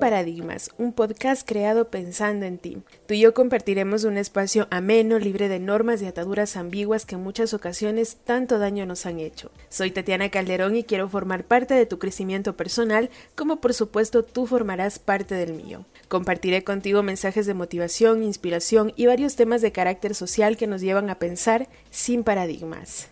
Paradigmas, un podcast creado pensando en ti. Tú y yo compartiremos un espacio ameno, libre de normas y ataduras ambiguas que en muchas ocasiones tanto daño nos han hecho. Soy Tatiana Calderón y quiero formar parte de tu crecimiento personal, como por supuesto tú formarás parte del mío. Compartiré contigo mensajes de motivación, inspiración y varios temas de carácter social que nos llevan a pensar sin paradigmas.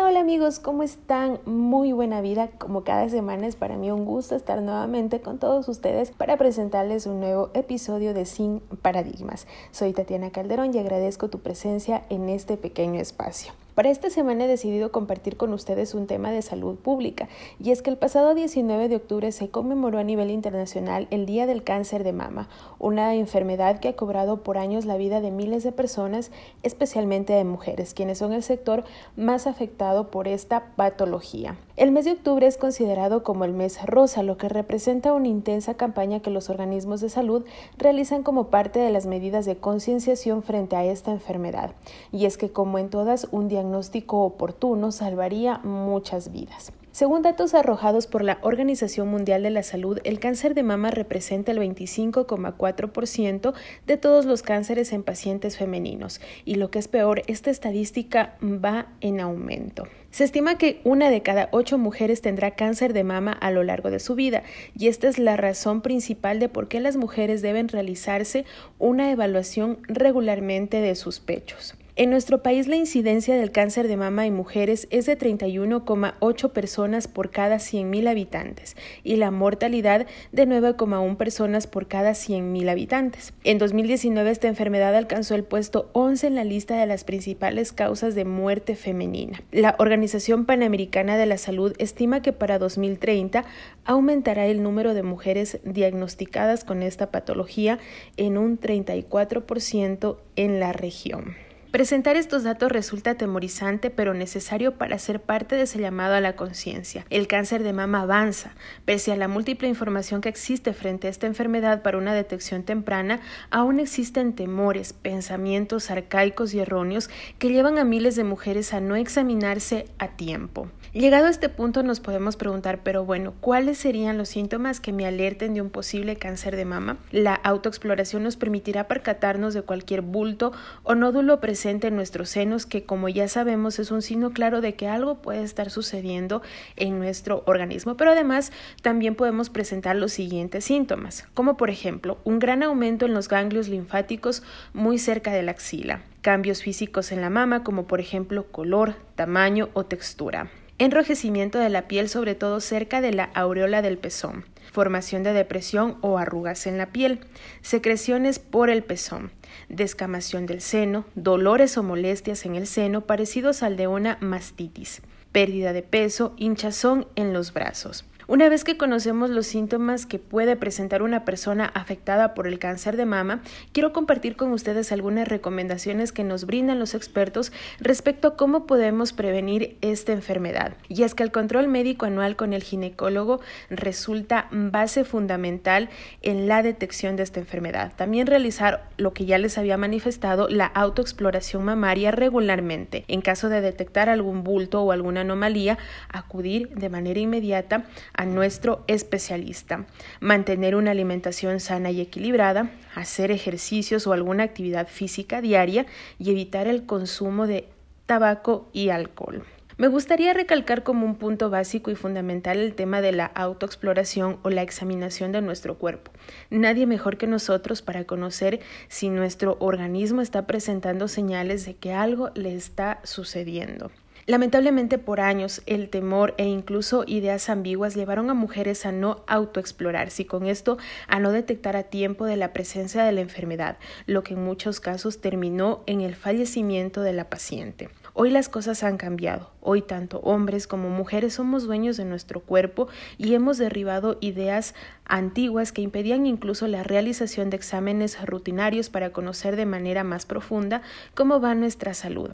Hola, amigos, ¿cómo están? Muy buena vida. Como cada semana es para mí un gusto estar nuevamente con todos ustedes para presentarles un nuevo episodio de Sin Paradigmas. Soy Tatiana Calderón y agradezco tu presencia en este pequeño espacio. Para esta semana he decidido compartir con ustedes un tema de salud pública y es que el pasado 19 de octubre se conmemoró a nivel internacional el Día del Cáncer de Mama, una enfermedad que ha cobrado por años la vida de miles de personas, especialmente de mujeres, quienes son el sector más afectado por esta patología. El mes de octubre es considerado como el mes rosa, lo que representa una intensa campaña que los organismos de salud realizan como parte de las medidas de concienciación frente a esta enfermedad. Y es que como en todas, un diagnóstico oportuno salvaría muchas vidas. Según datos arrojados por la Organización Mundial de la Salud, el cáncer de mama representa el 25,4% de todos los cánceres en pacientes femeninos y lo que es peor, esta estadística va en aumento. Se estima que una de cada ocho mujeres tendrá cáncer de mama a lo largo de su vida y esta es la razón principal de por qué las mujeres deben realizarse una evaluación regularmente de sus pechos. En nuestro país la incidencia del cáncer de mama en mujeres es de 31,8 personas por cada 100.000 habitantes y la mortalidad de 9,1 personas por cada 100.000 habitantes. En 2019 esta enfermedad alcanzó el puesto 11 en la lista de las principales causas de muerte femenina. La Organización Panamericana de la Salud estima que para 2030 aumentará el número de mujeres diagnosticadas con esta patología en un 34% en la región. Presentar estos datos resulta atemorizante pero necesario para ser parte de ese llamado a la conciencia. El cáncer de mama avanza. Pese a la múltiple información que existe frente a esta enfermedad para una detección temprana, aún existen temores, pensamientos arcaicos y erróneos que llevan a miles de mujeres a no examinarse a tiempo. Llegado a este punto nos podemos preguntar, pero bueno, ¿cuáles serían los síntomas que me alerten de un posible cáncer de mama? La autoexploración nos permitirá percatarnos de cualquier bulto o nódulo presente en nuestros senos que como ya sabemos es un signo claro de que algo puede estar sucediendo en nuestro organismo, pero además también podemos presentar los siguientes síntomas, como por ejemplo un gran aumento en los ganglios linfáticos muy cerca de la axila, cambios físicos en la mama como por ejemplo color, tamaño o textura enrojecimiento de la piel sobre todo cerca de la aureola del pezón, formación de depresión o arrugas en la piel, secreciones por el pezón, descamación del seno, dolores o molestias en el seno parecidos al de una mastitis, pérdida de peso, hinchazón en los brazos. Una vez que conocemos los síntomas que puede presentar una persona afectada por el cáncer de mama, quiero compartir con ustedes algunas recomendaciones que nos brindan los expertos respecto a cómo podemos prevenir esta enfermedad. Y es que el control médico anual con el ginecólogo resulta base fundamental en la detección de esta enfermedad. También realizar lo que ya les había manifestado, la autoexploración mamaria regularmente. En caso de detectar algún bulto o alguna anomalía, acudir de manera inmediata a nuestro especialista, mantener una alimentación sana y equilibrada, hacer ejercicios o alguna actividad física diaria y evitar el consumo de tabaco y alcohol. Me gustaría recalcar como un punto básico y fundamental el tema de la autoexploración o la examinación de nuestro cuerpo. Nadie mejor que nosotros para conocer si nuestro organismo está presentando señales de que algo le está sucediendo. Lamentablemente por años el temor e incluso ideas ambiguas llevaron a mujeres a no autoexplorarse y con esto a no detectar a tiempo de la presencia de la enfermedad, lo que en muchos casos terminó en el fallecimiento de la paciente. Hoy las cosas han cambiado. Hoy tanto hombres como mujeres somos dueños de nuestro cuerpo y hemos derribado ideas antiguas que impedían incluso la realización de exámenes rutinarios para conocer de manera más profunda cómo va nuestra salud.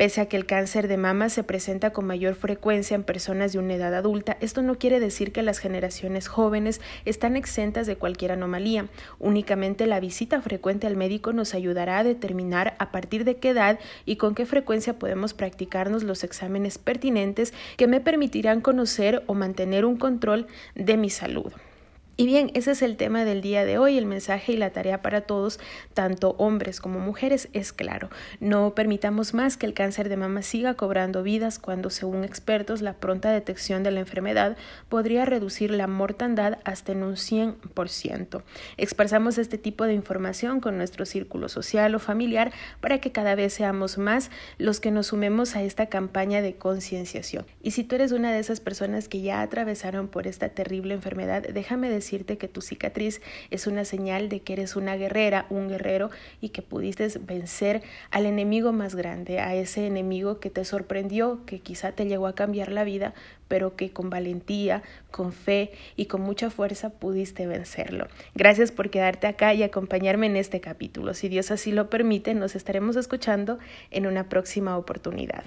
Pese a que el cáncer de mama se presenta con mayor frecuencia en personas de una edad adulta, esto no quiere decir que las generaciones jóvenes están exentas de cualquier anomalía. Únicamente la visita frecuente al médico nos ayudará a determinar a partir de qué edad y con qué frecuencia podemos practicarnos los exámenes pertinentes que me permitirán conocer o mantener un control de mi salud. Y bien, ese es el tema del día de hoy. El mensaje y la tarea para todos, tanto hombres como mujeres, es claro. No permitamos más que el cáncer de mama siga cobrando vidas cuando, según expertos, la pronta detección de la enfermedad podría reducir la mortandad hasta en un 100%. Expresamos este tipo de información con nuestro círculo social o familiar para que cada vez seamos más los que nos sumemos a esta campaña de concienciación. Y si tú eres una de esas personas que ya atravesaron por esta terrible enfermedad, déjame decir decirte que tu cicatriz es una señal de que eres una guerrera, un guerrero y que pudiste vencer al enemigo más grande, a ese enemigo que te sorprendió, que quizá te llegó a cambiar la vida, pero que con valentía, con fe y con mucha fuerza pudiste vencerlo. Gracias por quedarte acá y acompañarme en este capítulo. Si Dios así lo permite, nos estaremos escuchando en una próxima oportunidad.